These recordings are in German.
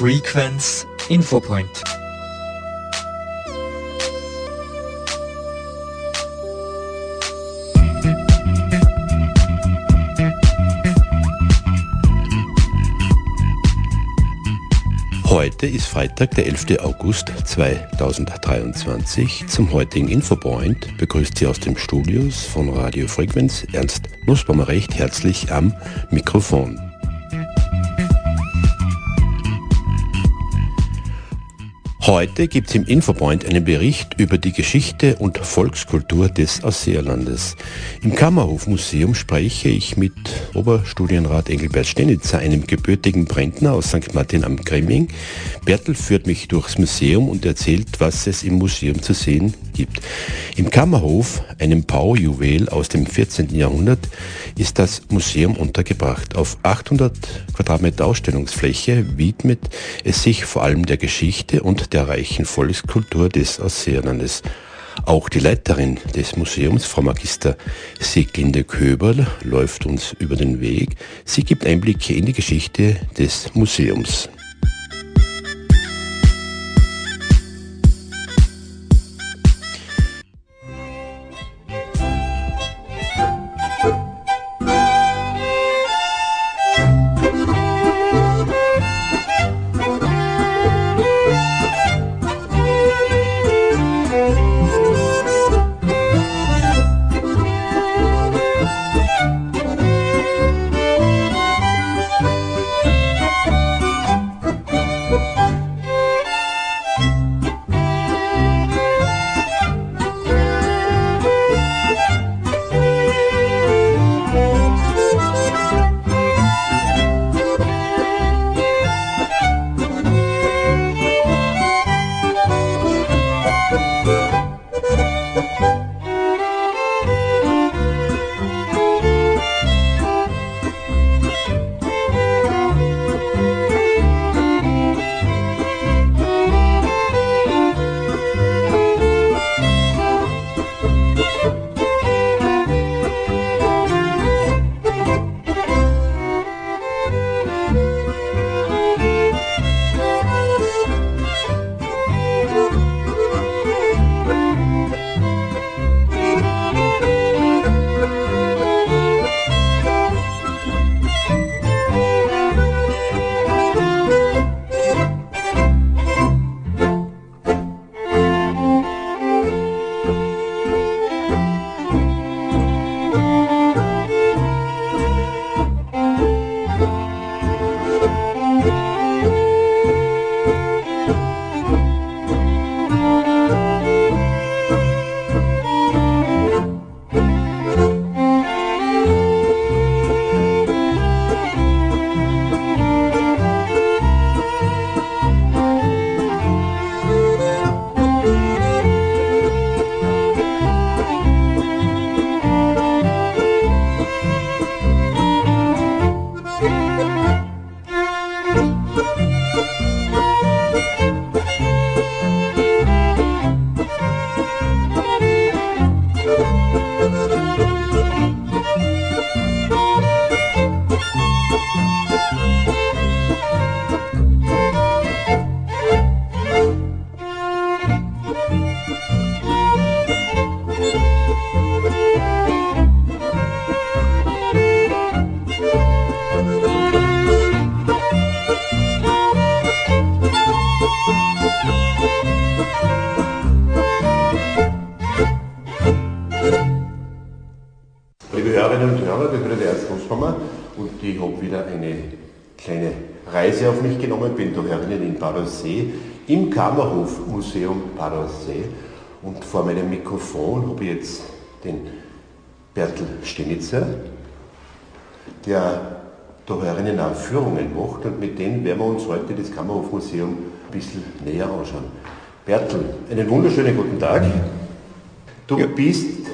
Frequenz Infopoint. Heute ist Freitag, der 11. August 2023. Zum heutigen Infopoint begrüßt Sie aus dem Studios von Radio Frequenz Ernst Nussbaumer recht herzlich am Mikrofon. Heute gibt es im Infopoint einen Bericht über die Geschichte und Volkskultur des Ausseerlandes. Im Kammerhofmuseum spreche ich mit Oberstudienrat Engelbert Stenitzer, einem gebürtigen Brentner aus St. Martin am Grimming. Bertel führt mich durchs Museum und erzählt, was es im Museum zu sehen gibt. Im Kammerhof, einem Baujuwel aus dem 14. Jahrhundert, ist das Museum untergebracht. Auf 800 Quadratmeter Ausstellungsfläche widmet es sich vor allem der Geschichte und der reichen Volkskultur des Ausseerlandes. Auch die Leiterin des Museums, Frau Magister Sieglinde Köberl, läuft uns über den Weg. Sie gibt Einblicke in die Geschichte des Museums. Kammerhofmuseum Badersee. Und vor meinem Mikrofon habe ich jetzt den Bertel Stenitzer, der da herinnen auch Führungen macht und mit denen werden wir uns heute das Kammerhofmuseum ein bisschen näher anschauen. Bertel, einen wunderschönen guten Tag. Du ja. bist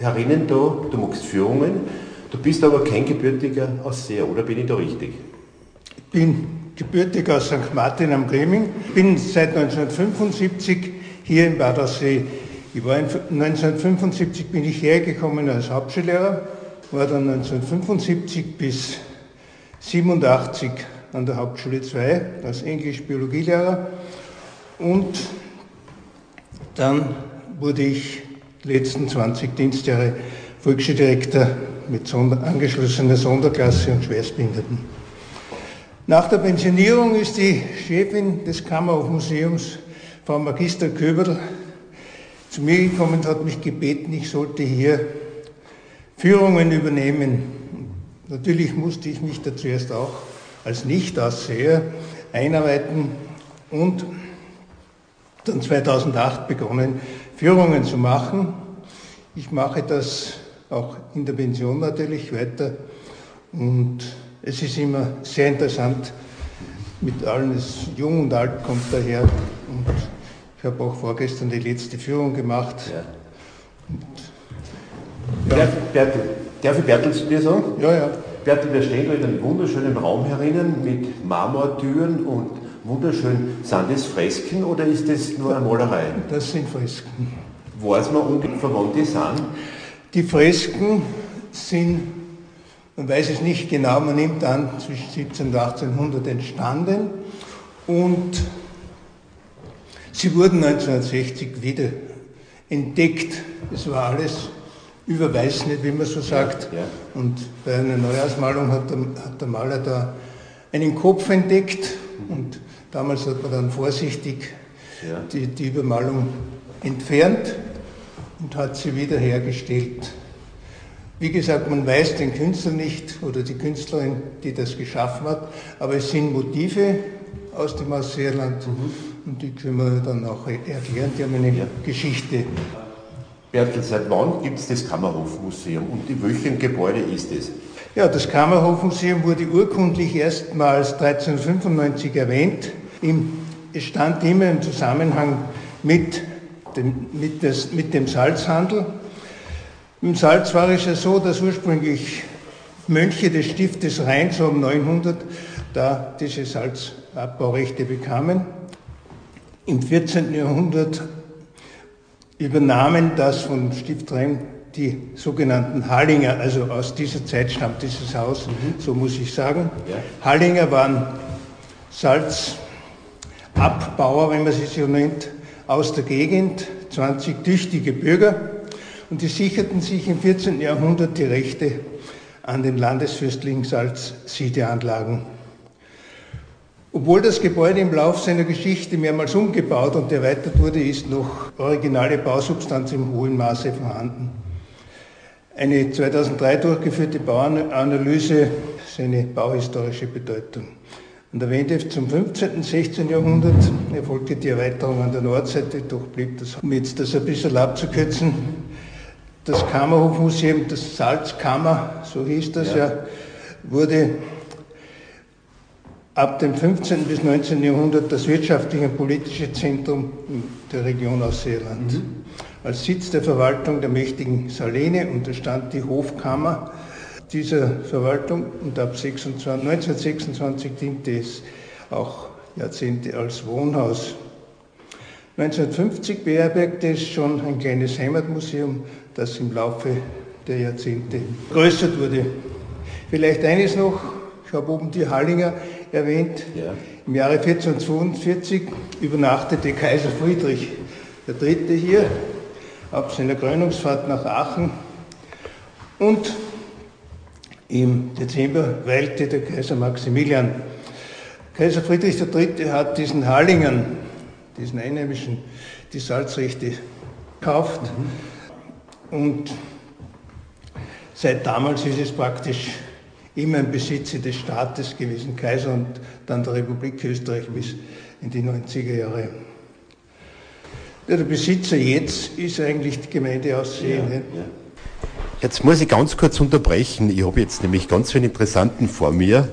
herinnen da, du machst Führungen, du bist aber kein gebürtiger Ausseher, oder bin ich da richtig? Ich bin gebürtig aus St. Martin am Greming, bin seit 1975 hier in Badersee. Ich war 1975 bin ich hergekommen als Hauptschullehrer, war dann 1975 bis 87 an der Hauptschule 2 als Englisch-Biologielehrer und dann wurde ich die letzten 20 Dienstjahre Volksschuldirektor mit Sonder angeschlossener Sonderklasse und Schwerstbehinderten. Nach der Pensionierung ist die Chefin des Kammerhofmuseums, Frau Magister Köberl, zu mir gekommen und hat mich gebeten, ich sollte hier Führungen übernehmen. Natürlich musste ich mich da zuerst auch als Nicht-Ausseher einarbeiten und dann 2008 begonnen, Führungen zu machen. Ich mache das auch in der Pension natürlich weiter und es ist immer sehr interessant mit allen, es jung und alt kommt daher und ich habe auch vorgestern die letzte Führung gemacht. Ja. Und, ja. Bertel, darf ich Bertel zu dir sagen? Ja, ja. Bertel, wir stehen da in einem wunderschönen Raum herinnen mit Marmortüren und wunderschön. Sind das Fresken oder ist das nur eine Malerei? Das sind Fresken. Weiß man ungefähr, wann die sind? Die Fresken sind, man weiß es nicht genau, man nimmt an, zwischen 17 und 1800 entstanden und sie wurden 1960 wieder entdeckt. Es war alles überweis nicht, wie man so sagt. Ja, ja. Und bei einer Neujahrsmalung hat der, hat der Maler da einen Kopf entdeckt und damals hat man dann vorsichtig ja. die, die Übermalung entfernt und hat sie wiederhergestellt. Wie gesagt, man weiß den Künstler nicht oder die Künstlerin, die das geschaffen hat, aber es sind Motive aus dem Ausseerland mhm. und die können wir dann auch erklären, die haben eine ja. Geschichte. Bertel, seit wann gibt es das Kammerhofmuseum und in welchem Gebäude ist es? Ja, das Kammerhofmuseum wurde urkundlich erstmals 1395 erwähnt. Es stand immer im Zusammenhang mit dem, mit, das, mit dem Salzhandel. Im Salz war es ja so, dass ursprünglich Mönche des Stiftes Rhein so um 900 da diese Salzabbaurechte bekamen. Im 14. Jahrhundert übernahmen das von Stift Rhein die sogenannten Hallinger, also aus dieser Zeit stammt dieses Haus, mhm. so muss ich sagen. Ja. Hallinger waren Salzabbauer, wenn man sie so nennt, aus der Gegend, 20 tüchtige Bürger, und die sicherten sich im 14. Jahrhundert die Rechte an den landesfürstlichen Salzsiedeanlagen. Obwohl das Gebäude im Lauf seiner Geschichte mehrmals umgebaut und erweitert wurde, ist noch originale Bausubstanz im hohen Maße vorhanden. Eine 2003 durchgeführte Bauanalyse seine bauhistorische Bedeutung. An der Wende zum 15. und 16. Jahrhundert erfolgte die Erweiterung an der Nordseite, doch blieb das, um jetzt das ein bisschen abzukürzen, das Kammerhofmuseum, das Salzkammer, so hieß das ja, ja wurde ab dem 15. bis 19. Jahrhundert das wirtschaftliche und politische Zentrum der Region Ausseerland. Mhm. Als Sitz der Verwaltung der mächtigen Salene unterstand die Hofkammer dieser Verwaltung und ab 26, 1926 diente es auch Jahrzehnte als Wohnhaus. 1950 beherbergte es schon ein kleines Heimatmuseum, das im Laufe der Jahrzehnte größer wurde. Vielleicht eines noch, ich habe oben die Hallinger erwähnt. Ja. Im Jahre 1442 übernachtete Kaiser Friedrich III. hier auf seiner Krönungsfahrt nach Aachen und im Dezember weilte der Kaiser Maximilian. Kaiser Friedrich III. hat diesen Hallingern, diesen Einheimischen, die Salzrechte gekauft mhm. Und seit damals ist es praktisch immer im Besitze des Staates gewesen, Kaiser und dann der Republik Österreich bis in die 90er Jahre. Ja, der Besitzer jetzt ist eigentlich die Gemeinde Aussehen. Ja, ja. Jetzt muss ich ganz kurz unterbrechen. Ich habe jetzt nämlich ganz viele Interessanten vor mir,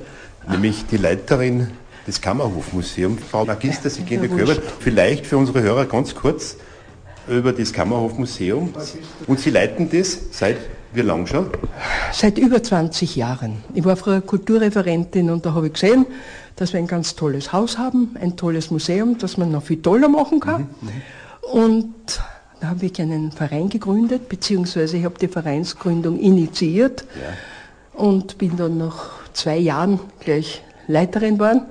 nämlich die Leiterin des Kammerhofmuseums, Frau Magister Sigende Köber. Vielleicht für unsere Hörer ganz kurz über das Kammerhofmuseum. Und Sie leiten das seit wie lange schon? Seit über 20 Jahren. Ich war früher Kulturreferentin und da habe ich gesehen, dass wir ein ganz tolles Haus haben, ein tolles Museum, das man noch viel toller machen kann. Mhm, mhm. und da habe ich einen Verein gegründet, beziehungsweise ich habe die Vereinsgründung initiiert ja. und bin dann nach zwei Jahren gleich Leiterin waren.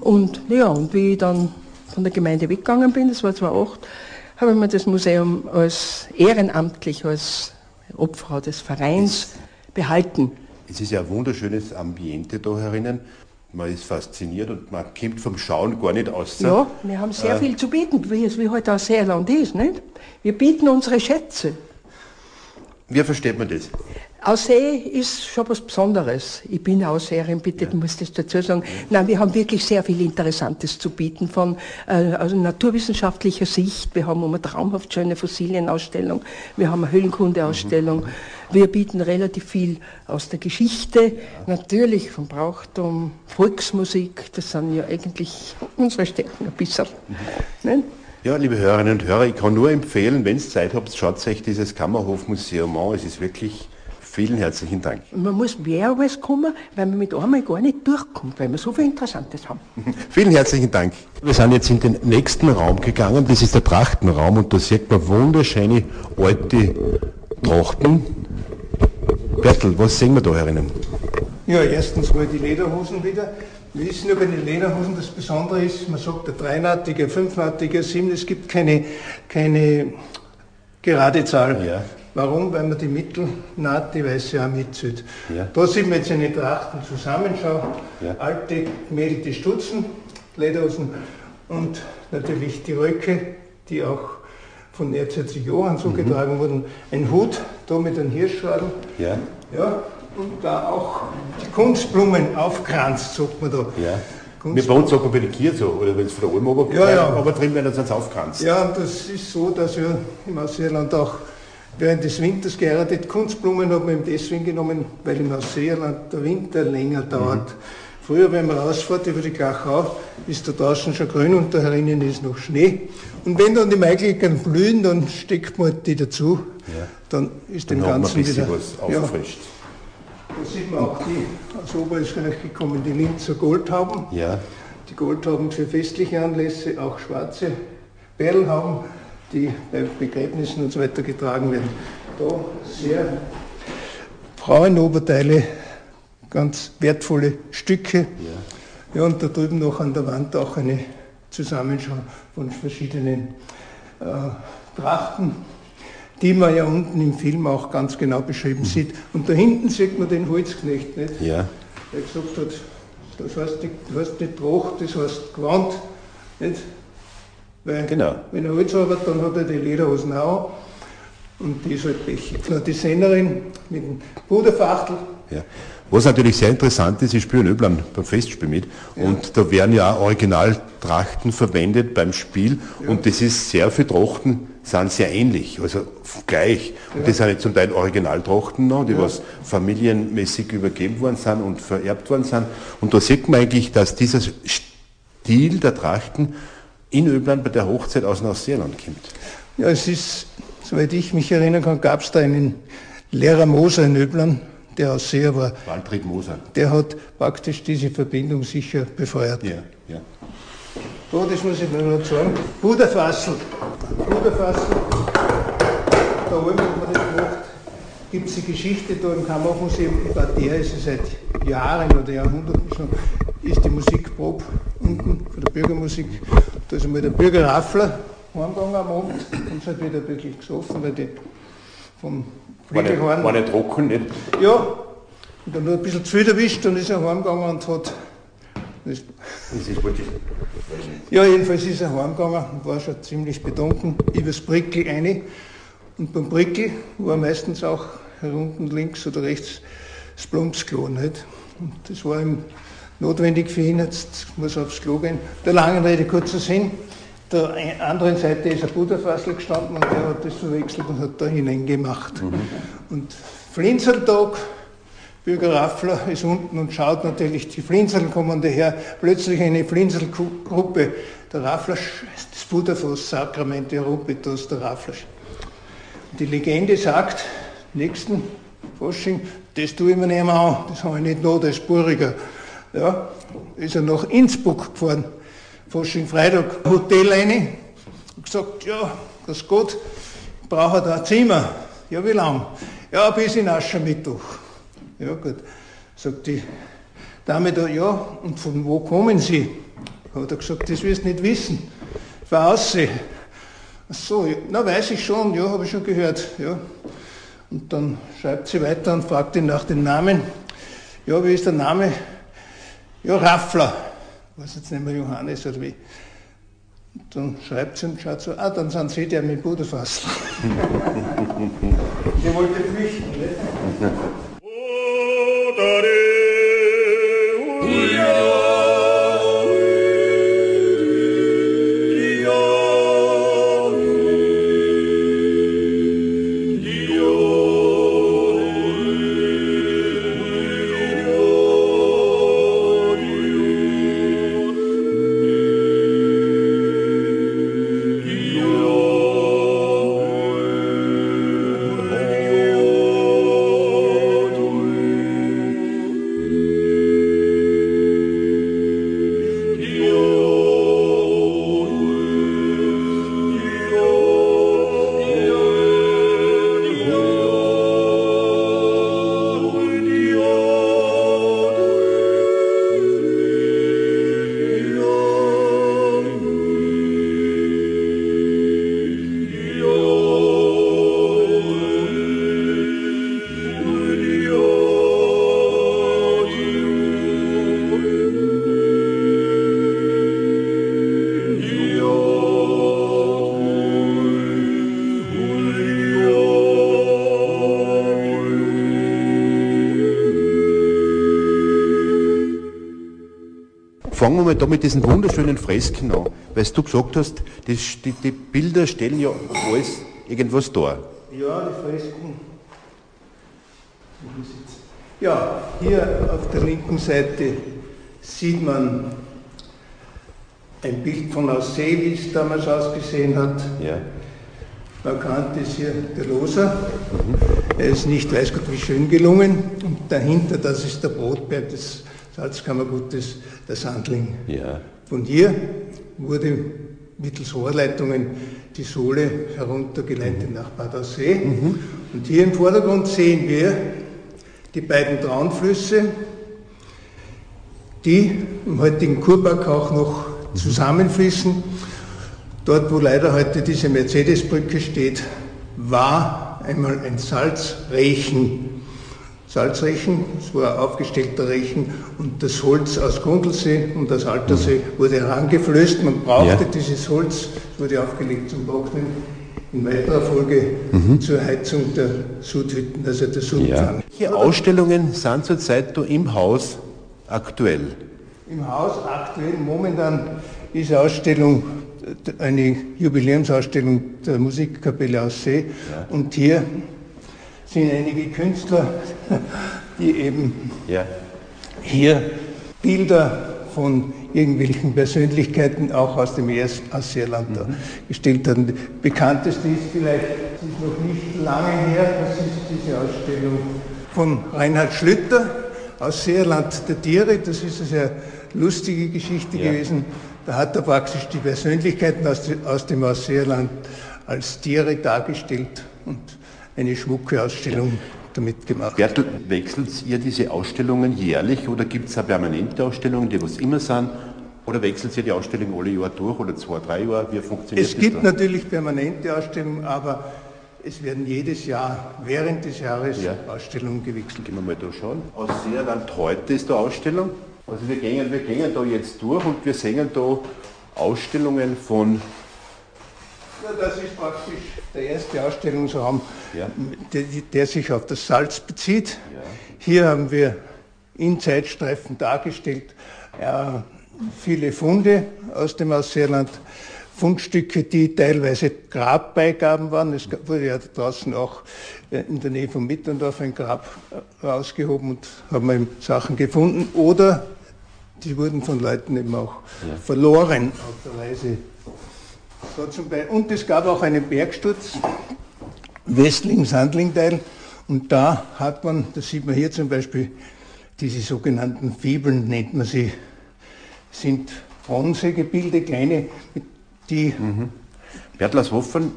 Und ja, und wie ich dann von der Gemeinde weggegangen bin, das war 2008, habe ich mir das Museum als ehrenamtlich, als Obfrau des Vereins behalten. Es ist ja ein wunderschönes Ambiente da herinnen. Man ist fasziniert und man kommt vom Schauen gar nicht aus. Ja, wir haben sehr äh, viel zu bieten, wie es wie heute aus Seerland ist. Nicht? Wir bieten unsere Schätze. Wie versteht man das? Aussee ist schon was Besonderes. Ich bin Ausseherin, bitte, ja. du musst das dazu sagen. Nein, wir haben wirklich sehr viel Interessantes zu bieten von äh, also naturwissenschaftlicher Sicht. Wir haben eine traumhaft schöne Fossilienausstellung, wir haben eine Höhlenkundeausstellung. Mhm. Wir bieten relativ viel aus der Geschichte, ja. natürlich vom Brauchtum, Volksmusik, das sind ja eigentlich unsere Stärken ein bisschen. Mhm. Ja, liebe Hörerinnen und Hörer, ich kann nur empfehlen, wenn ihr Zeit habt, schaut euch dieses Kammerhofmuseum an. Es ist wirklich Vielen herzlichen Dank. Man muss mehrmals kommen, weil man mit einmal gar nicht durchkommt, weil wir so viel Interessantes haben. Vielen herzlichen Dank. Wir sind jetzt in den nächsten Raum gegangen, das ist der Trachtenraum und da sieht man wunderschöne alte Trachten. Bertel, was sehen wir da herinnen? Ja, erstens mal die Lederhosen wieder. Wir wissen über die Lederhosen, das Besondere ist, man sagt der dreinatige, fünfnatige, sieben, es gibt keine, keine gerade Zahl. Ja. Warum? Weil man die Mittelnaht, die weiße auch mitzählt. Ja. Da sieht man jetzt eine Trachten Zusammenschau. Ja. Alte gemählte Stutzen, Lederhosen und natürlich die Röcke, die auch von Erzherzog Johann so mhm. getragen wurden. Ein Hut, da mit einem Hirschschadel. Ja. ja. Und da auch die Kunstblumen aufkranzt, sagt man da. Ja. Mit bei uns sagt man pedikiert so, oder wenn es von der Alm aber, ja, ja. aber drin werden es aufkranzt. Ja, und das ist so, dass wir im Ausseerland auch während des Winters geerntet. Kunstblumen hat man deswegen genommen, weil im Ausseerland der Winter länger dauert. Mhm. Früher, wenn man rausfährt über die Gachau, ist da draußen schon grün und da herinnen ist noch Schnee. Und wenn dann die Maiglöckern blühen, dann steckt man die dazu. Ja. Dann ist dann dem Ganzen wieder was aufgefrischt. Ja. Da sieht man auch die aus Oberösterreich gekommen, die Linzer Goldhauben. Ja. Die Goldhauben für festliche Anlässe, auch schwarze Perlhauben die bei Begräbnissen und so weiter getragen werden. Da sehr Frauenoberteile, ganz wertvolle Stücke. Ja. ja, und da drüben noch an der Wand auch eine Zusammenschau von verschiedenen äh, Trachten, die man ja unten im Film auch ganz genau beschrieben mhm. sieht. Und da hinten sieht man den Holzknecht, nicht? Ja. Der gesagt hat, das heißt, das heißt nicht Tracht, das heißt Gewand. Nicht? Weil genau. wenn er Holz arbeitet, dann hat er die Lederhosen auch. Und die ist halt bechig. Die Sennerin mit dem Puderfachtel. Ja. Was natürlich sehr interessant ist, ich spiele in Öblan beim Festspiel mit ja. und da werden ja auch Originaltrachten verwendet beim Spiel ja. und das ist sehr viele Trachten sind sehr ähnlich, also gleich. Und ja. das sind zum Teil Originaltrachten noch, die was familienmäßig übergeben worden sind und vererbt worden sind. Und da sieht man eigentlich, dass dieser Stil der Trachten in Öbland bei der Hochzeit aus Neuseeland kommt. Ja, es ist, soweit ich mich erinnern kann, gab es da einen Lehrer Moser in Öbland, der aus See war. Waltried Moser. Der hat praktisch diese Verbindung sicher befeuert. Ja, ja. Da, das muss ich noch sagen. Buderfassel. Buderfassel. Da oben hat man das gemacht. Gibt es die Geschichte da im Kammermuseum, bei der ist es seit Jahren oder Jahrhunderten schon, ist die Musikprobe unten von der Bürgermusik. Da ist einmal der Bürger Raffler heimgegangen am Abend und es hat wieder wirklich gesoffen, weil die vom Fliegelhorn... War nicht trocken, nicht? Ja, und dann nur ein bisschen zu viel erwischt, dann ist er heimgegangen und hat... Das, das ist wirklich... Ja, jedenfalls ist er heimgegangen und war schon ziemlich betrunken, übers Brickel eine. Und beim Brickel war meistens auch unten links oder rechts das Plumpsklo, nicht? Und das war ihm notwendig für ihn, jetzt muss er aufs Klo gehen. Der langen Rede kurzer Sinn, der anderen Seite ist ein Butterfassel gestanden und der hat das verwechselt und hat da hineingemacht. Mhm. Und Flinzeltag, Bürger Raffler ist unten und schaut natürlich, die Flinzeln kommen daher, plötzlich eine Flinzelgruppe. Der Raffler das Butterfass Sakrament herunter, das der Raffler. Die Legende sagt, nächsten Fasching, das tue ich mir nicht mehr an, das habe ich nicht noch, das ist Buriger ja, ist er nach Innsbruck gefahren, Fasching Freitag, Hotel rein, und gesagt, ja, das gut, braucht er da ein Zimmer. Ja, wie lang? Ja, bis in Aschermittwoch. Ja, gut, sagt die Dame da, ja, und von wo kommen Sie? Hat er gesagt, das wirst du nicht wissen. Von aussehen. Ach so, ja, na weiß ich schon, ja, habe ich schon gehört. Ja. Und dann schreibt sie weiter und fragt ihn nach dem Namen. Ja, wie ist der Name? Ja, Raffler. Ich weiß jetzt nicht mehr Johannes oder wie. Und dann schreibt sie und schaut so, ah, dann sind Sie der mit Buderfassel. sie wollte flüchten, nicht? Fangen wir mal da mit diesen wunderschönen Fresken an, weil du gesagt hast, das, die, die, Bilder stellen ja alles irgendwas dar. Ja, die Fresken. Ja, hier auf der linken Seite sieht man ein Bild von Aussee, wie es damals ausgesehen hat. Ja. Markant ist hier der Loser. Mhm. Er ist nicht, weiß Gott, wie schön gelungen. Und dahinter, das ist der Brotberg des Salzkammergutes der Sandling. Ja. Von hier wurde mittels Rohrleitungen die Sohle heruntergeleitet mhm. nach Bad Aussee. Mhm. Und hier im Vordergrund sehen wir die beiden Traunflüsse, die im heutigen Kurback auch noch mhm. zusammenfließen. Dort, wo leider heute diese Mercedesbrücke steht, war einmal ein Salzrechen Salzrechen, es war aufgestellter Rechen und das Holz aus Grundlsee und aus Altersee mhm. wurde herangeflößt. Man brauchte ja. dieses Holz, es wurde aufgelegt zum Trocknen, in weiterer Folge mhm. zur Heizung der Sudhütten, also der Sudpfanne. Ja. Welche Ausstellungen sind zurzeit im Haus aktuell? Im Haus aktuell momentan ist Ausstellung eine Jubiläumsausstellung der Musikkapelle aus See ja. und hier sind einige Künstler, die eben ja. hier Bilder von irgendwelchen Persönlichkeiten auch aus dem Ausseerland mhm. gestellt haben. Bekannteste ist vielleicht, es ist noch nicht lange her, das ist diese Ausstellung von Reinhard Schlüter aus Seerland der Tiere. Das ist eine sehr lustige Geschichte ja. gewesen. Da hat er praktisch die Persönlichkeiten aus, dem Ausseerland als Tiere dargestellt und eine schmucke Ausstellung damit gemacht. Bertel, wechselt ihr diese Ausstellungen jährlich oder gibt es eine permanente Ausstellung, die was immer sind? Oder wechselt ihr die Ausstellung alle Jahre durch oder zwei, drei Jahre? Wie funktioniert es das? Es gibt da? natürlich permanente Ausstellungen, aber es werden jedes Jahr während des Jahres ja. Ausstellungen gewechselt. Gehen wir mal da schauen. Aus Seerland heute ist da Ausstellung. Also wir gehen, wir gehen da jetzt durch und wir sehen da Ausstellungen von das ist praktisch der erste Ausstellungsraum, ja. der, der, sich auf das Salz bezieht. Ja. Hier haben wir in Zeitstreifen dargestellt äh, viele Funde aus dem Ausseerland. Fundstücke, die teilweise Grabbeigaben waren. Es wurde ja draußen auch äh, in der Nähe von Mitterndorf ein Grab äh, rausgehoben und haben eben Sachen gefunden. Oder die wurden von Leuten eben auch ja. verloren auf der Reise und es gab auch einen Bergsturz, Westling-Sandling-Teil. Und da hat man, das sieht man hier zum Beispiel, diese sogenannten Fibeln nennt man sie, sind Bronzegebilde, kleine, die... Mhm. Aus welchem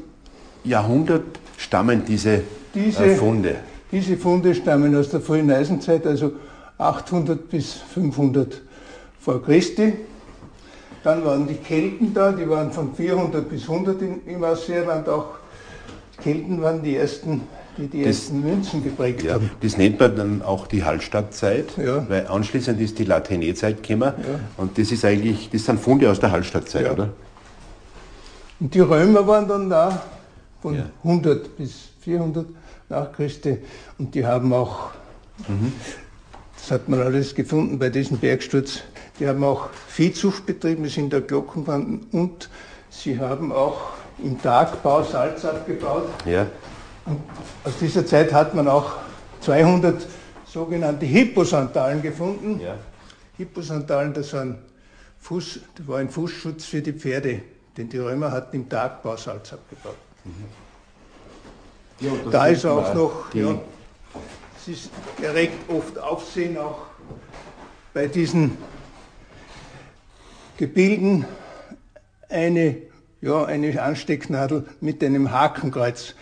Jahrhundert stammen diese, diese äh, Funde? Diese Funde stammen aus der frühen Eisenzeit, also 800 bis 500 vor Christi. Dann waren die Kelten da, die waren von 400 bis 100 in, im Ausseerland auch. Die Kelten waren die ersten, die die Das- ersten Münzen geprägt Ja, haben. das nennt man dann auch die Hallstattzeit, Ja. weil anschließend ist die Latène-Zeit gekommen Ja. und das ist eigentlich, das sind Funde aus der Hallstattzeit, Ja. oder? Und die Römer waren dann da von Ja. 100 bis 400 nach Christi und die haben auch, das hat man alles gefunden bei diesem Bergsturz, die haben auch Viehzucht betrieben, das sind da Glockenbanden und sie haben auch im Tagbau Salz abgebaut. Ja. Und aus dieser Zeit hat man auch 200 sogenannte Hipposandalen gefunden. Ja. Hipposandalen, das, waren Fuß, das war ein Fußschutz für die Pferde, denn die Römer hatten im Tagbau Salz abgebaut. Ja, und das Da ist auch noch, ja, es ist erregt oft Aufsehen auch bei diesen Gebilden eine, ja, eine Anstecknadel mit einem Hakenkreuz.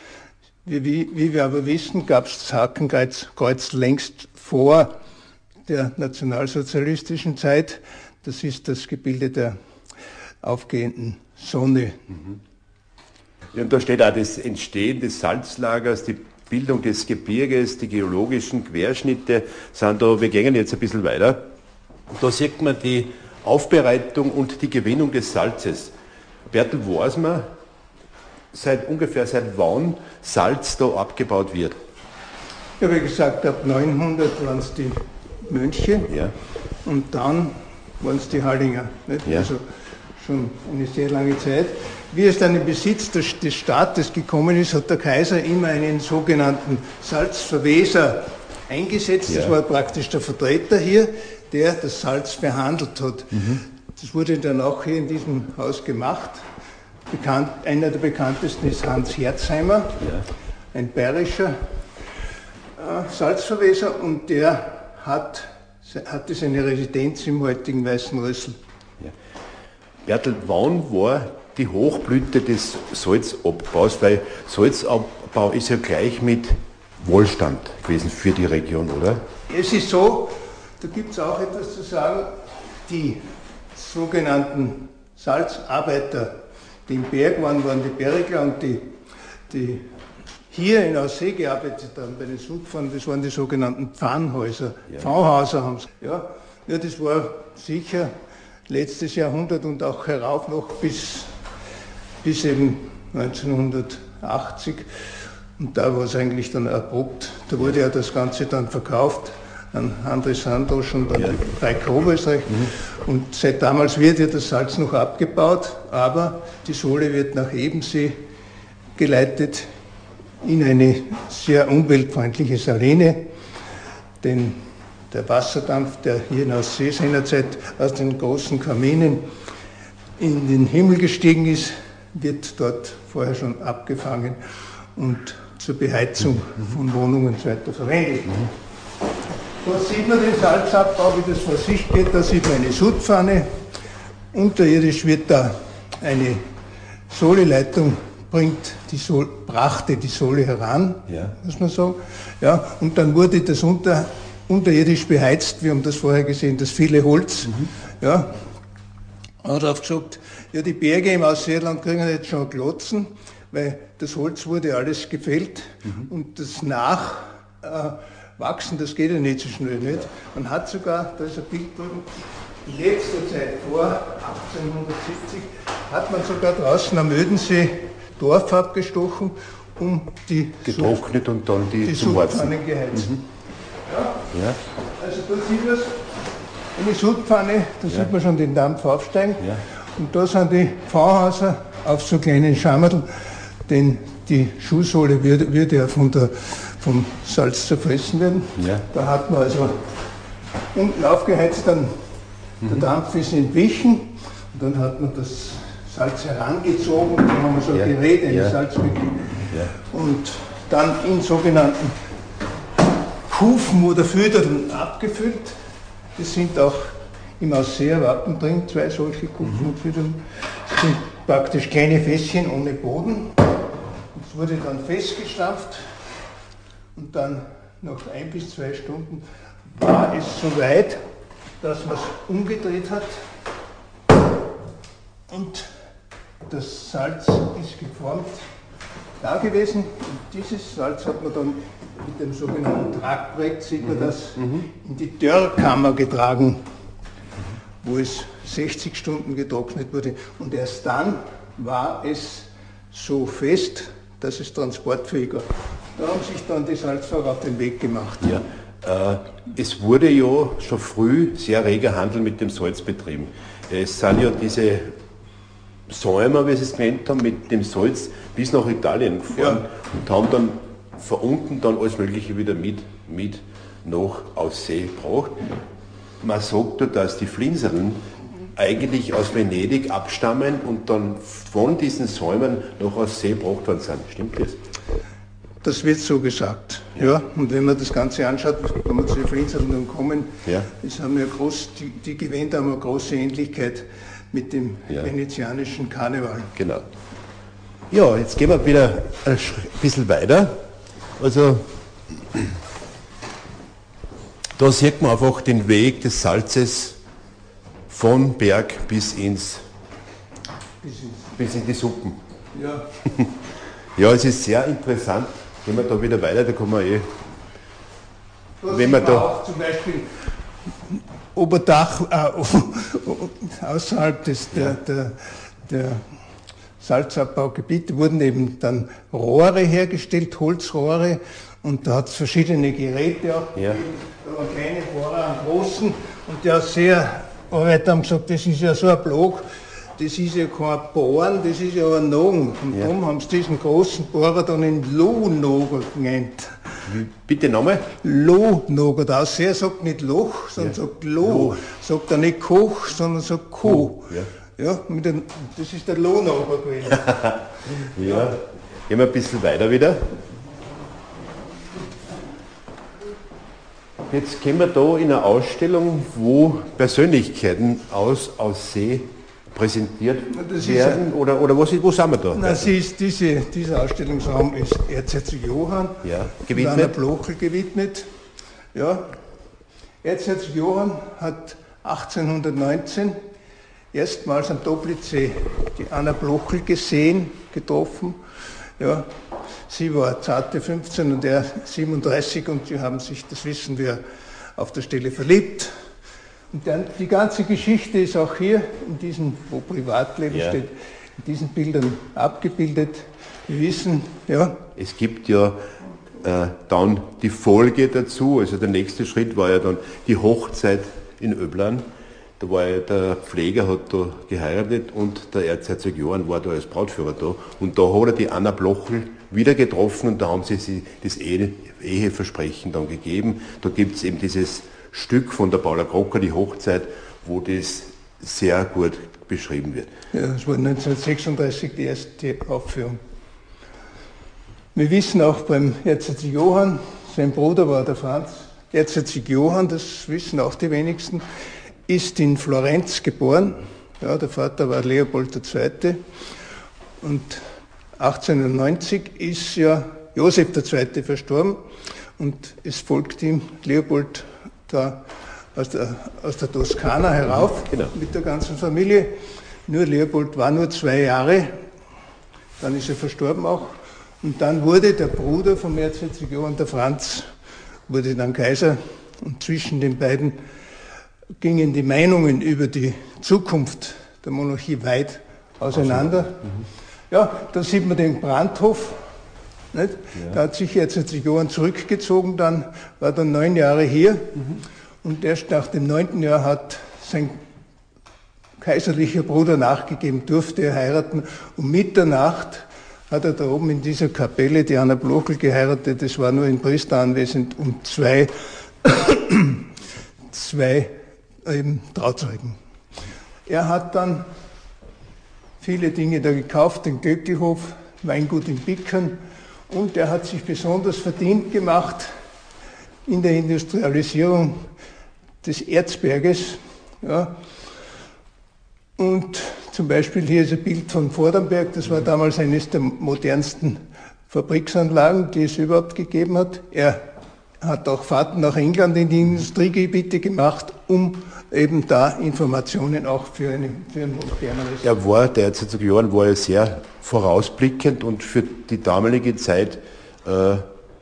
Wie, wie, wie wir aber wissen, gab es das Hakenkreuz Kreuz längst vor der nationalsozialistischen Zeit. Das ist das Gebilde der aufgehenden Sonne. Ja, und da steht auch das Entstehen des Salzlagers, die Bildung des Gebirges, die geologischen Querschnitte sind da, wir gehen jetzt ein bisschen weiter. Da sieht man die Aufbereitung und die Gewinnung des Salzes. Bertel, man seit ungefähr seit wann Salz da abgebaut wird? Ja, wie gesagt, ab 900 waren es die Mönche. Ja. Und dann waren es die Hallinger. Ja. Also schon eine sehr lange Zeit. Wie es dann in Besitz des, des Staates gekommen ist, hat der Kaiser immer einen sogenannten Salzverweser eingesetzt. Das Ja. war praktisch der Vertreter hier, der das Salz behandelt hat. Das wurde dann auch hier in diesem Haus gemacht. Bekannt, einer der bekanntesten ist Hans Herzheimer, ein bayerischer äh, Salzverweser und der hat, hatte seine Residenz im heutigen Weißen Rössel. Bertel, wann war die Hochblüte des Salzabbaus? Weil Salzabbau ist ja gleich mit Wohlstand gewesen für die Region, oder? Es ist so, da gibt es auch etwas zu sagen, die sogenannten Salzarbeiter, die im Berg waren, waren die Bergler und die, die hier in Aussee gearbeitet haben, bei den Sudfahren, das waren die sogenannten Pfannhäuser, Pfauhauser haben sie. Ja, ja, das war sicher letztes Jahrhundert und auch herauf noch bis, bis eben 1980. Und da war es eigentlich dann abrupt. Da wurde ja das Ganze dann verkauft an André Sandosch und an Reik Oberösterreich. Und seit damals wird ja das Salz noch abgebaut, aber die Sohle wird nach Ebensee geleitet in eine sehr umweltfreundliche Saline, denn der Wasserdampf, der hier in Aussee seinerzeit aus den großen Kaminen in den Himmel gestiegen ist, wird dort vorher schon abgefangen und zur Beheizung von Wohnungen und so weiter verwendet. Da sieht man den Salzabbau, wie das vor sich geht. Da sieht man eine Sudpfanne. Unterirdisch wird da eine Sohleleitung, bringt die Sohle, brachte die Sohle heran, Ja. muss man sagen. Ja, und dann wurde das unter, unterirdisch beheizt. Wir haben das vorher gesehen, das viele Holz. Ja, hat aufgesagt, ja, die Berge im Ausseerland kriegen jetzt schon Glotzen, weil das Holz wurde alles gefällt und das Nachwachsen, das geht ja nicht so schnell. Nicht? Man hat sogar, da ist ein Bild drüben, in letzter Zeit, vor 1870, hat man sogar draußen am Ödensee Dorf abgestochen, um die Getrocknet und dann die, die zum Warzen. Sudpfannen geheizt. Ja. Also da sieht man eine Sudpfanne, da sieht man schon den Dampf aufsteigen. Ja. Und da sind die Pfauhäuser auf so kleinen Schammerl, denn die Schuhsohle würde, würde ja von der, vom Salz zerfressen werden. Ja. Da hat man also unten aufgeheizt, dann der Dampf ist entwichen und dann hat man das Salz herangezogen, dann haben wir so Ja. Gerät, eine Ja. Salzmittel. Ja. Und dann in sogenannten Kufen oder Föderln abgefüllt. Das sind auch im Ausseer Wappen drin, zwei solche Kufen und Föderln. Das sind praktisch kleine Fässchen ohne Boden. Das wurde dann festgestampft und dann nach ein bis zwei Stunden war es so weit, dass man es umgedreht hat und das Salz ist geformt da gewesen. Und dieses Salz hat man dann mit dem sogenannten Tragbrett, sieht man das, in die Dörrkammer getragen, wo es 60 Stunden getrocknet wurde. Und erst dann war es so fest, dass es transportfähig war. Da haben sich dann die Salzfahrer auf den Weg gemacht. Ja. Äh, es wurde ja schon früh sehr reger Handel mit dem Salz betrieben. Es sind ja diese Säumer, wie sie es genannt haben, mit dem Salz bis nach Italien gefahren Ja. und haben dann von unten dann alles Mögliche wieder mit, mit nach aus See gebracht. Man sagt ja, dass die Flinserln eigentlich aus Venedig abstammen und dann von diesen Säumern noch aus See gebracht worden sind. Stimmt das? Das wird so gesagt. Ja. und wenn man das Ganze anschaut, wenn man zu den dann kommen, Ja. das haben ja groß, die, die Gewänder haben eine große Ähnlichkeit mit dem Ja. venezianischen Karneval. Genau. Ja, jetzt gehen wir wieder ein Sch- bisschen weiter. Also, da sieht man einfach den Weg des Salzes von Berg bis ins bis in die Suppen. Ja, Ja, es ist sehr interessant. Gehen wir da wieder weiter, da kommen wir eh. da Wenn man man da- auch zum Beispiel Oberdach, äh, außerhalb des, der, der, der Salzabbaugebiete wurden eben dann Rohre hergestellt, Holzrohre, und da hat es verschiedene Geräte auch Ja. Da waren kleine Bohrer an großen und der sehr Arbeiter haben gesagt, das ist ja so ein Block, das ist ja kein Bohren, das ist ja ein Nogen. Und Ja. darum haben sie diesen großen Bohrer dann in Lohnoger genannt. Bitte nochmal. Lohnoger. Der Ausseher sagt nicht Loch, sondern Ja. sagt Loh. Loh. Sagt er nicht Koch, sondern sagt Co. Ja. Ja, mit dem, das ist der Lohnoger gewesen. Ja. Gehen wir ein bisschen weiter wieder. Jetzt gehen wir da in eine Ausstellung, wo Persönlichkeiten aus Aussee präsentiert werden. Oder, oder wo, sind- wo sind wir da? Na, sie ist diese, dieser Ausstellungsraum ist Erzherzog Johann, Ja, gewidmet. Anna Blochel gewidmet. Ja. Erzherzog Johann hat 1819 erstmals am Toplitzsee die Anna Blochel gesehen, getroffen. Ja. Sie war zarte 15 und er 37 und sie haben sich, das wissen wir, auf der Stelle verliebt. Und dann, die ganze Geschichte ist auch hier in diesem, wo Privatleben Ja. steht, in diesen Bildern abgebildet. Wir wissen, ja, Es gibt ja äh, dann die Folge dazu, also der nächste Schritt war ja dann die Hochzeit in Öblan. Da war ja der Pfleger hat da geheiratet und der Erzherzog Johann war da als Brautführer da. Und da hat er die Anna Blochel wieder getroffen und da haben sie sie das Ehe, Eheversprechen dann gegeben. Da gibt es eben dieses Stück von der Paula Crocker, die Hochzeit, wo das sehr gut beschrieben wird. Ja, das war 1936 die erste Aufführung. Wir wissen auch beim Erzherzog Johann, sein Bruder war der Franz, Erzherzog Johann, das wissen auch die wenigsten, ist in Florenz geboren. Ja, der Vater war Leopold II. Und 1890 ist ja Josef II. verstorben und es folgt ihm Leopold da aus der, aus der Toskana herauf Genau. mit der ganzen Familie. Nur Leopold war nur zwei Jahre, dann ist er verstorben auch. Und dann wurde der Bruder vom Erzherzog Johann, der Franz, wurde dann Kaiser. Und zwischen den beiden gingen die Meinungen über die Zukunft der Monarchie weit auseinander. Ja, da sieht man den Brandhof. Nicht? Da hat sich Erzherzog Johann zurückgezogen, dann war dann neun Jahre hier. Und erst nach dem neunten Jahr hat sein kaiserlicher Bruder nachgegeben, durfte er heiraten. Um Mitternacht hat er da oben in dieser Kapelle die Anna Blochel geheiratet. Es war nur ein Priester anwesend und zwei, zwei eben Trauzeugen. Er hat dann viele Dinge da gekauft, den Göckelhof, Weingut in Bickern und er hat sich besonders verdient gemacht in der Industrialisierung des Erzberges. Ja. Und zum Beispiel hier ist ein Bild von Vordernberg, das war damals eines der modernsten Fabriksanlagen, die es überhaupt gegeben hat. Er hat auch Fahrten nach England in die Industriegebiete gemacht, um eben da Informationen auch für, eine, für ein moderneres. Er war, der Herzog Johann war ja sehr vorausblickend und für die damalige Zeit äh,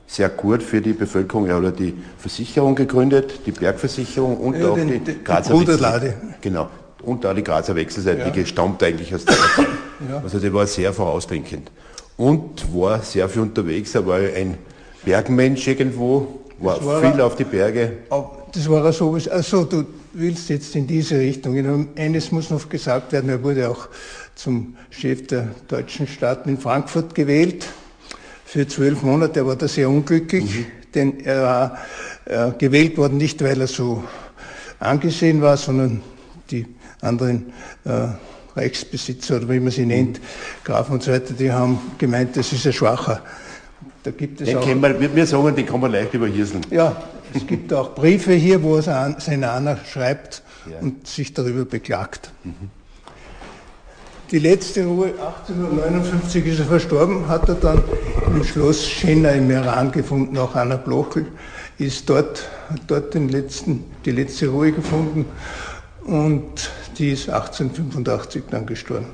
sehr gut für die Bevölkerung. Er hat die Versicherung gegründet, die Bergversicherung und ja, auch den, die Grazer Bruderlade. Genau. Und auch die Grazer Wechselseite, ja. stammt eigentlich aus der Zeit. ja. Also der war sehr vorausblickend. Und war sehr viel unterwegs. Er war ein Bergmensch irgendwo, war, war viel er, auf die Berge. Das war er sowieso. Also du willst jetzt in diese Richtung. Eines muss noch gesagt werden, er wurde auch zum Chef der deutschen Staaten in Frankfurt gewählt für zwölf Monate. Er war da sehr unglücklich, mhm. denn er war äh, gewählt worden, nicht weil er so angesehen war, sondern die anderen äh, Reichsbesitzer oder wie man sie nennt, Grafen und so weiter, die haben gemeint, das ist ein Schwacher. Da gibt es den auch, wir, wir sagen, den kann man leicht überhirseln. Ja, es gibt auch Briefe hier, wo er seiner Anna schreibt ja. und sich darüber beklagt. Mhm. Die letzte Ruhe, 1859 ist er verstorben, hat er dann im Schloss Schenna in Meran gefunden, auch Anna Blochel ist dort, hat dort den letzten, die letzte Ruhe gefunden und die ist 1885 dann gestorben.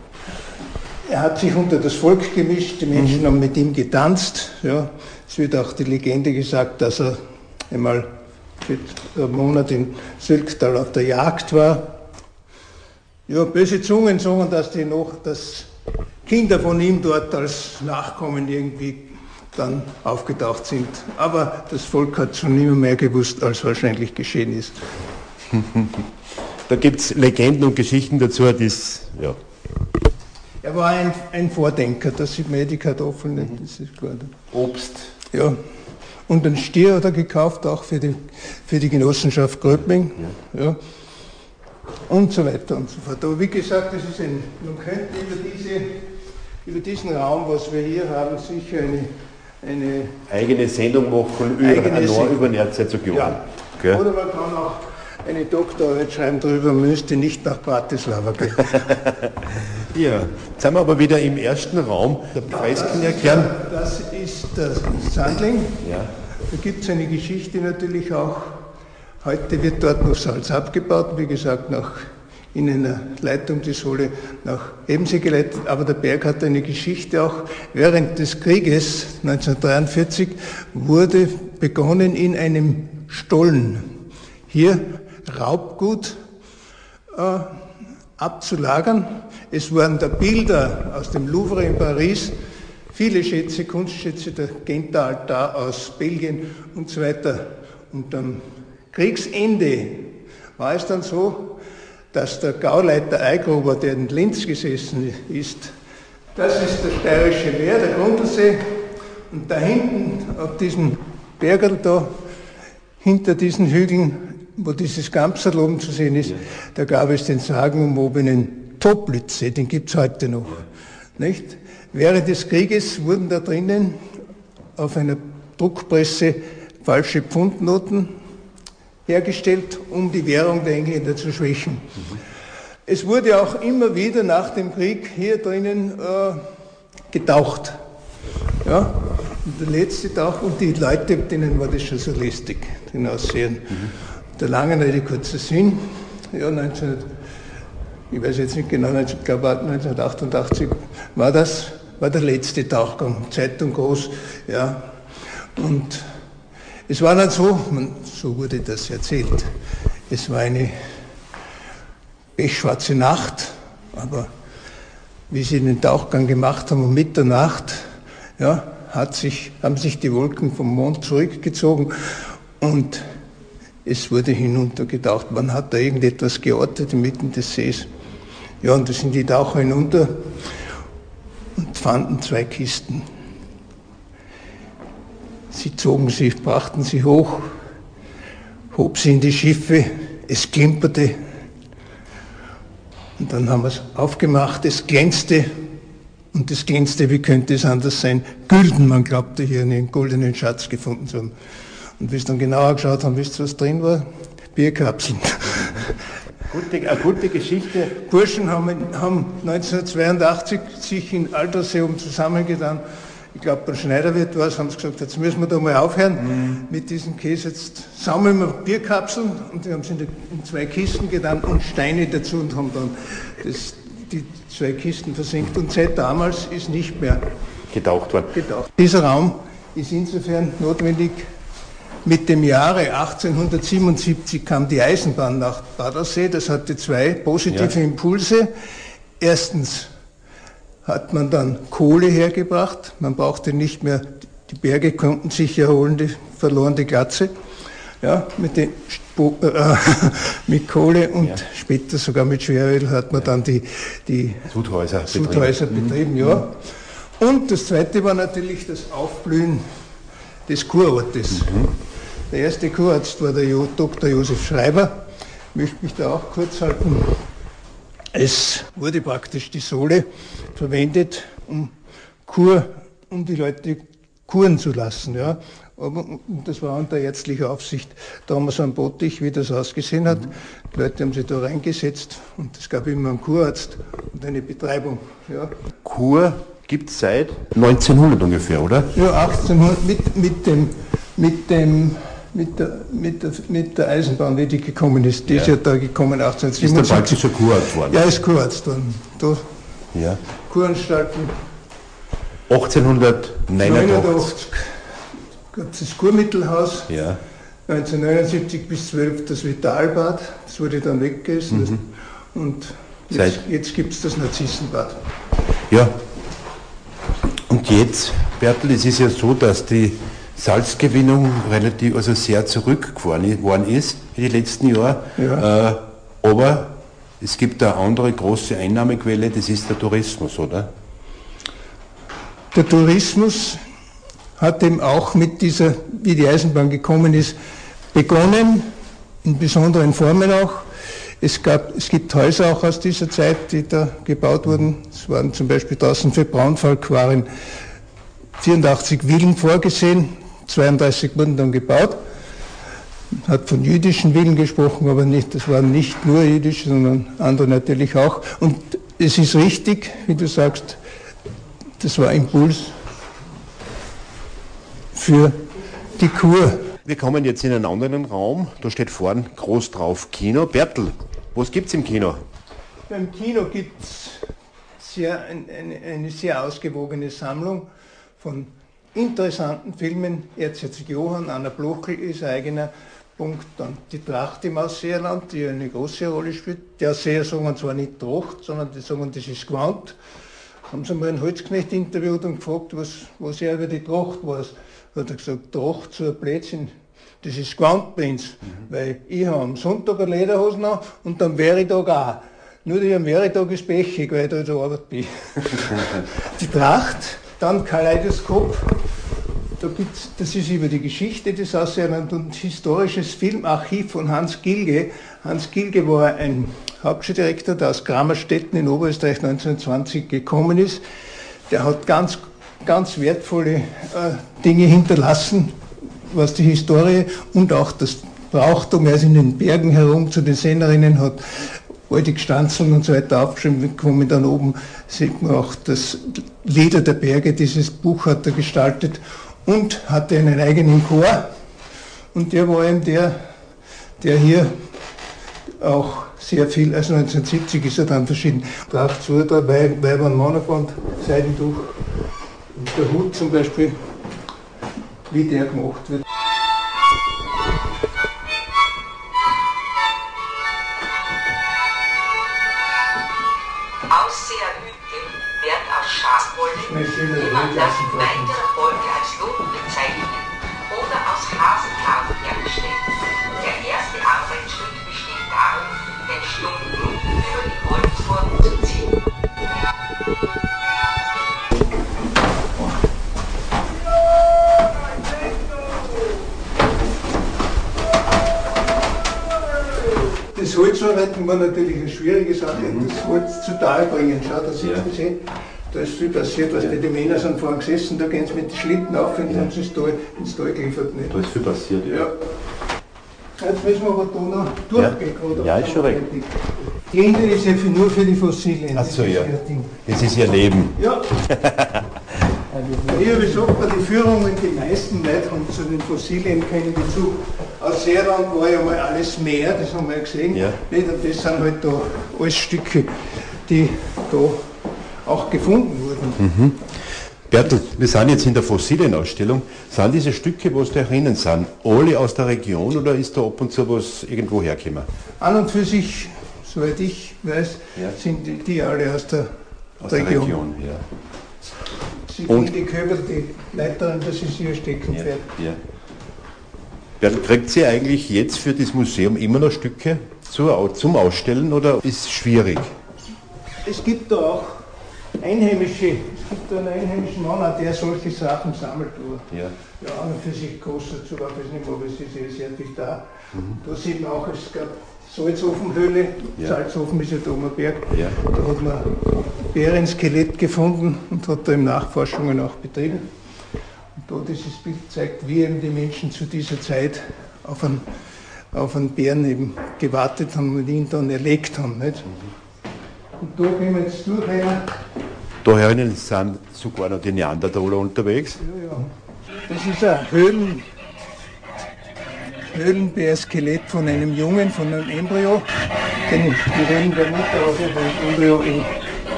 Er hat sich unter das Volk gemischt, die Menschen mhm. haben mit ihm getanzt. Ja. Es wird auch die Legende gesagt, dass er einmal für einen Monat in Sülktal auf der Jagd war ja, böse Zungen sagen, dass die noch, dass Kinder von ihm dort als Nachkommen irgendwie dann aufgetaucht sind. Aber das Volk hat schon immer mehr gewusst, als wahrscheinlich geschehen ist. da gibt es Legenden und Geschichten dazu, die's, ja. Er war ein, ein Vordenker, das sieht man ja die Kartoffeln nicht, das ist klar. Obst. Ja. Und einen Stier hat er gekauft, auch für die, für die Genossenschaft Gröbming. Ja. ja und so weiter und so fort. Aber wie gesagt, das ist ein, man könnte über, diese, über diesen Raum, was wir hier haben, sicher eine, eine eigene Sendung machen über, Sendung. über Erzherzog Ja. Okay. Oder man kann auch eine Doktorarbeit schreiben darüber, man müsste nicht nach Bratislava gehen. ja, jetzt sind wir aber wieder im ersten Raum. Der Preiskin erklären. Das ist der Sandling. Ja. Da gibt es eine Geschichte natürlich auch Heute wird dort noch Salz abgebaut, wie gesagt, nach, in einer Leitung die Sohle nach Ebensee geleitet. Aber der Berg hat eine Geschichte auch. Während des Krieges 1943 wurde begonnen in einem Stollen hier Raubgut äh, abzulagern. Es wurden da Bilder aus dem Louvre in Paris, viele Schätze, Kunstschätze, der Genta-Altar aus Belgien und so weiter. Und dann Kriegsende war es dann so, dass der Gauleiter Eigruber, der in Linz gesessen ist, das ist der Steirische Meer, der Grundlsee, und da hinten auf diesem Bergerl da, hinter diesen Hügeln, wo dieses Gamsal oben zu sehen ist, ja. da gab es den sagenumwobenen Toplitzsee, den gibt es heute noch. Ja. Nicht? Während des Krieges wurden da drinnen auf einer Druckpresse falsche Pfundnoten hergestellt, um die Währung der Engländer zu schwächen. Mhm. Es wurde auch immer wieder nach dem Krieg hier drinnen äh, getaucht. Ja? Und der letzte Tauch und die Leute, denen war das schon so lästig, den Aussehen. Mhm. Der lange Rede, kurzer Sinn. Ja, 19, ich weiß jetzt nicht genau, ich glaube 1988 war das, war der letzte Tauchgang, Zeitung groß, ja. Und es war dann so, so wurde das erzählt, es war eine pechschwarze Nacht, aber wie sie den Tauchgang gemacht haben um Mitternacht, ja, hat sich, haben sich die Wolken vom Mond zurückgezogen und es wurde hinuntergetaucht. Man hat da irgendetwas geortet inmitten des Sees. Ja, und da sind die Taucher hinunter und fanden zwei Kisten Sie zogen sie, brachten sie hoch, hob sie in die Schiffe, es klimperte. Und dann haben wir es aufgemacht, es glänzte. Und es glänzte, wie könnte es anders sein? Gülden, man glaubte hier einen goldenen Schatz gefunden zu haben. Und wie es dann genauer geschaut haben, wisst ihr, was drin war? Bierkapseln. Gute, eine gute Geschichte. Burschen haben, haben 1982 sich in Altersheum zusammengetan ich glaube beim Schneiderwirt war es, haben sie gesagt, jetzt müssen wir da mal aufhören mhm. mit diesem Käse. Jetzt sammeln wir Bierkapseln und die haben sie in, in, zwei Kisten getan und Steine dazu und haben dann das, die zwei Kisten versenkt. Und seit damals ist nicht mehr getaucht worden. Getaucht. Dieser Raum ist insofern notwendig, mit dem Jahre 1877 kam die Eisenbahn nach Badersee. Das hatte zwei positive ja. Impulse. Erstens hat man dann Kohle hergebracht. Man brauchte nicht mehr, die Berge konnten sich erholen, die verloren die Glatze. Ja, mit, den, äh, mit Kohle und ja. später sogar mit Schweröl hat man ja. dann die, die Sudhäuser, Sudhäuser betrieben. betrieben ja. Und das zweite war natürlich das Aufblühen des Kurortes. Mhm. Der erste Kurarzt war der Dr. Josef Schreiber. Ich möchte mich da auch kurz halten. Es wurde praktisch die Sohle verwendet, um Kur, um die Leute kuren zu lassen. Ja. Aber das war unter ärztlicher Aufsicht. Da haben wir so einen Bottich, wie das ausgesehen hat. Die Leute haben sich da reingesetzt und es gab immer einen Kurarzt und eine Betreibung. Ja. Kur gibt es seit 1900 ungefähr, oder? Ja, 1800 mit, mit dem, mit dem mit der, mit, der, mit der Eisenbahn, wie die gekommen ist. Die ja. ist ja da gekommen 1877. Ist der Baltischer Kurarzt worden? Ja, ist Kurarzt worden. Da ja. Kuranstalten. 1889 gab es das Kurmittelhaus. Ja. 1979 bis 12 das Vitalbad, das wurde dann weggegessen. Mhm. Und jetzt, jetzt gibt es das Narzissenbad. Ja. Und jetzt, Bertel, es ist ja so, dass die Salzgewinnung relativ, also sehr zurückgefahren ist in den letzten Jahren. Ja. Äh, aber es gibt eine andere große Einnahmequelle, das ist der Tourismus, oder? Der Tourismus hat eben auch mit dieser, wie die Eisenbahn gekommen ist, begonnen, in besonderen Formen auch. Es, gab, es gibt Häuser auch aus dieser Zeit, die da gebaut wurden. Es waren zum Beispiel draußen für Braunfalk waren 84 Villen vorgesehen, 32 wurden dann gebaut. Hat von jüdischen Villen gesprochen, aber nicht, das waren nicht nur jüdische, sondern andere natürlich auch. Und es ist richtig, wie du sagst, das war Impuls für die Kur. Wir kommen jetzt in einen anderen Raum, da steht vorn groß drauf Kino. Bertel, was gibt es im Kino? Beim Kino gibt es eine, eine sehr ausgewogene Sammlung von interessanten Filmen. Erzherzog Johann, Anna Blochel ist ein eigener Punkt. Dann die Tracht im Ausseerland, die eine große Rolle spielt. Die Ausseer sagen zwar nicht Tracht, sondern die sagen, das ist Gewand. Haben sie mal einen Holzknecht interviewt und gefragt, was, was er über die Tracht weiß. Hat er gesagt, Tracht zu einem Blödsinn, das ist Gewand bei uns. Mhm. Weil ich habe am Sonntag eine Lederhose an und am Veritag auch. Nur die am Veritag ist pechig, weil ich da der Arbeit bin. die Tracht dann Kaleidoskop, da gibt's, das ist über die Geschichte des Ausseerland und historisches Filmarchiv von Hans Gilge. Hans Gilge war ein Hauptschuldirektor, der aus Kramerstetten in Oberösterreich 1920 gekommen ist. Der hat ganz, ganz wertvolle äh, Dinge hinterlassen, was die Historie und auch das Brauchtum, er ist in den Bergen herum zu den Sennerinnen, hat alte Gstanzeln und so weiter aufgeschrieben, kommen dann oben, sieht man auch das Leder der Berge, dieses Buch hat er gestaltet und hatte einen eigenen Chor und der war eben der, der hier auch sehr viel, also 1970 ist er dann verschieden, braucht zu, da Weibern Monofond, Seidentuch und der Hut zum Beispiel, wie der gemacht wird. Jemand darf in weiterer Folge als Lob bezeichnen oder aus Hasenhaar hergestellt. Der erste Arbeitsschritt besteht darin, den Stumpf über die Holzform zu ziehen. Das Holzarbeiten war natürlich eine schwierige Sache, das Holz zu Tal bringen. Schau, da sieht man sie. Da ist viel passiert, was die Männer sind vorhin gesessen, da gehen sie mit den Schlitten auf und ja. haben sie ins Tal, ins Tal geliefert. Nicht? Da ist viel passiert, ja. ja. Jetzt müssen wir aber da noch durchgehen. Ja, ja ist schon recht. Die Ende ist ja für, nur für die Fossilien. Ach so, ja. Das ist ihr Leben. Ja. Ich habe gesagt, bei den Führungen, die meisten Leute haben zu den Fossilien keinen Bezug. Aus Seerland war ja mal alles Meer, das haben wir ja gesehen. Ja. Nicht? Und das sind halt da alles Stücke, die da auch gefunden wurden. Bertel, wir sind jetzt in der Fossilienausstellung. Sind diese Stücke, was da erinnern sind, alle aus der Region oder ist da ab und zu was irgendwo hergekommen? An und für sich, soweit ich weiß, Ja. sind die, die alle aus der, Aus Region. ja. Sie Und- und die Köbel, die Leiterin, das ist ihr Steckenpferd. ja. Bertel, kriegt sie eigentlich jetzt für das Museum immer noch Stücke zum Ausstellen oder ist es schwierig? Es gibt da auch einheimische, es gibt einen einheimischen Mann, auch, der solche Sachen sammelt. Aber Ja. ja, an und für sich kostet sogar das nicht mehr, aber es ist eh sehr dicht da. Da sieht man auch, es gab Salzofenhöhle, Ja. Salzofen ist ja da oben am Berg. Ja. Da hat man Bärenskelett gefunden und hat da eben Nachforschungen auch betrieben. Und da dieses Bild zeigt, wie eben die Menschen zu dieser Zeit auf einen, auf einen Bären eben gewartet haben und ihn dann erlegt haben. Nicht? Und da gehen wir jetzt durch einer. Da herinnen sind sogar noch die Neandertaler unterwegs. Ja, ja. Das ist ein Höhlen, Höhlenbär-Skelett von einem Jungen, von einem Embryo. Den, die Höhlenbär-Mutter hat ja Embryo im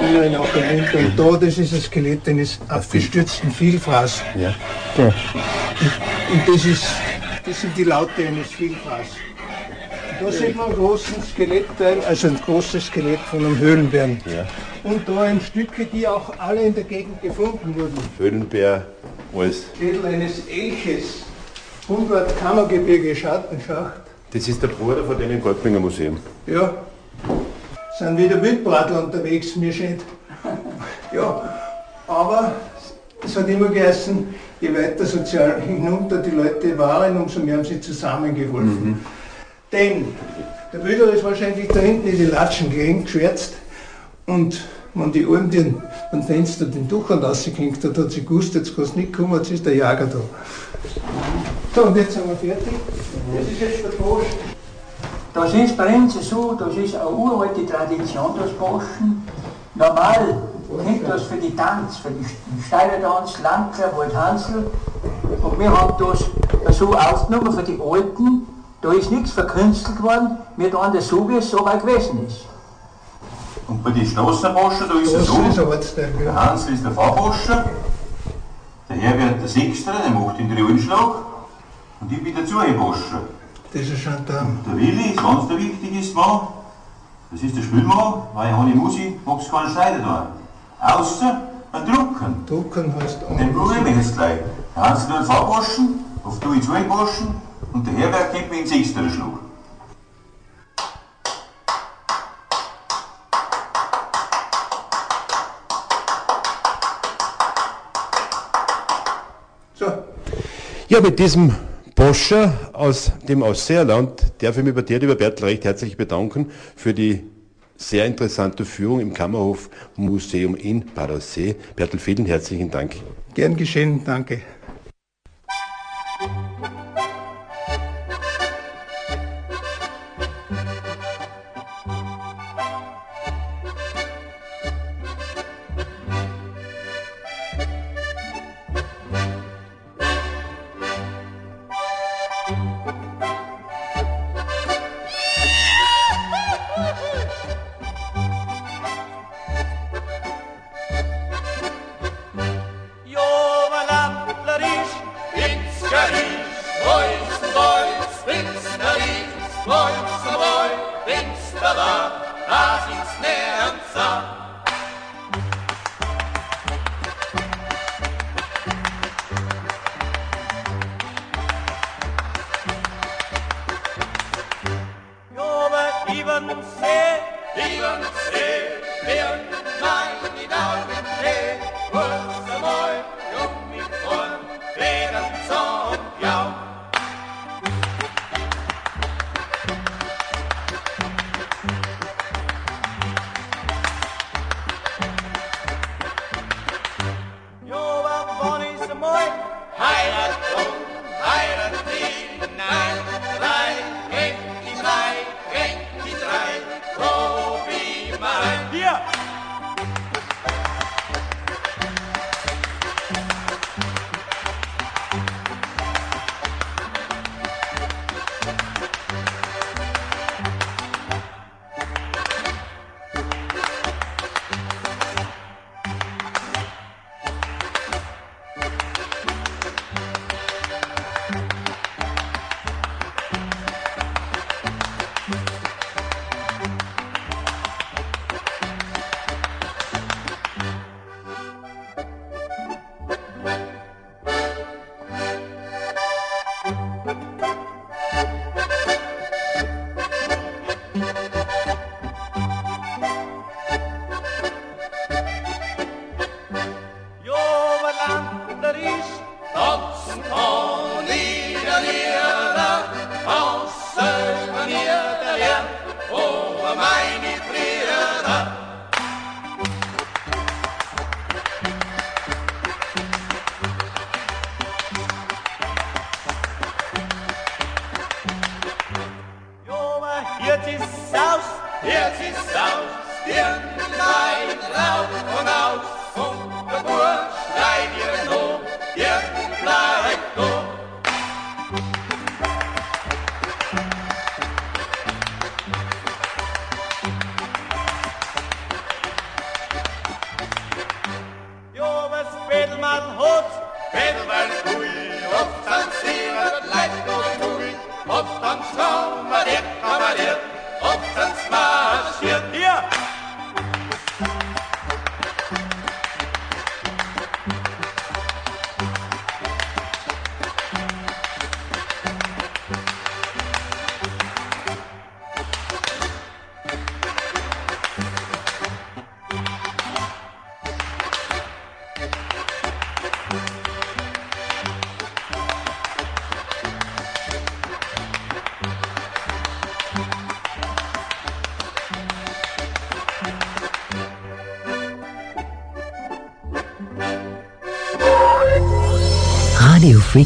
Inneren auch erwähnt. Und da, das ist ein Skelett eines abgestürzten Vielfraß. Ja. Und das, ist, das sind die Laute eines Vielfraß. Da sieht man einen großen Skelettteil, also ein großes Skelett von einem Höhlenbären. Ja. Und da ein Stücke, die auch alle in der Gegend gefunden wurden. Höhlenbär, alles. Schädel eines Elches, 100 Kammergebirge Schattenschacht. Das ist der Bruder von dem im Goldbinger Museum. Ja, sind wieder Wildbratler unterwegs, mir scheint. Ja, aber es hat immer geheißen, je weiter sozial hinunter die Leute waren, umso mehr haben sie zusammengeholfen. Denn der Wilder ist wahrscheinlich da hinten in die Latschen geschwärzt und wenn die Alm den, am Fenster den Duchern rausgehängt hat, hat sie gewusst, jetzt kann es nicht kommen, jetzt ist der Jager da. So, und jetzt sind wir fertig. Das ist jetzt der Post. Das ist bei uns so, das ist eine uralte Tradition, das Boschen. Normal kennt das für die Tanz, für die Steilertanz, Landler, Waldhansel. Und wir haben das so aufgenommen für die Alten. Da ist nichts verkünstelt worden, wir tun das so, wie es so weit gewesen ist. Und bei den Straßenboschen, da ist es so, der. Hansl ist der Fahrboscher, der Herbert der Sechster, der macht den Riolenschlag und ich bin der Zuheboscher. Das ist ein Gendarm. Der Willi ist ganz der wichtigste Mann, das ist der Spülmann, weil ich ohne Musik mag's keinen Schneider da. Außer ein Drucken. Drucken heißt Den probieren wir jetzt gleich. Der Hansl tut den Fahrboschen, auf du ich Zuheboschen und der Herbert gibt mir den Sechster Schlag. So, Ja, mit diesem Boscher aus dem Ausseerland darf ich mich bei dir, lieber Bertel, recht herzlich bedanken für die sehr interessante Führung im Kammerhof Museum in Badersee. Bertel, vielen herzlichen Dank. gern geschehen, danke. even say, even say, beyond my down and say, was the.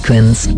Radio Frequenz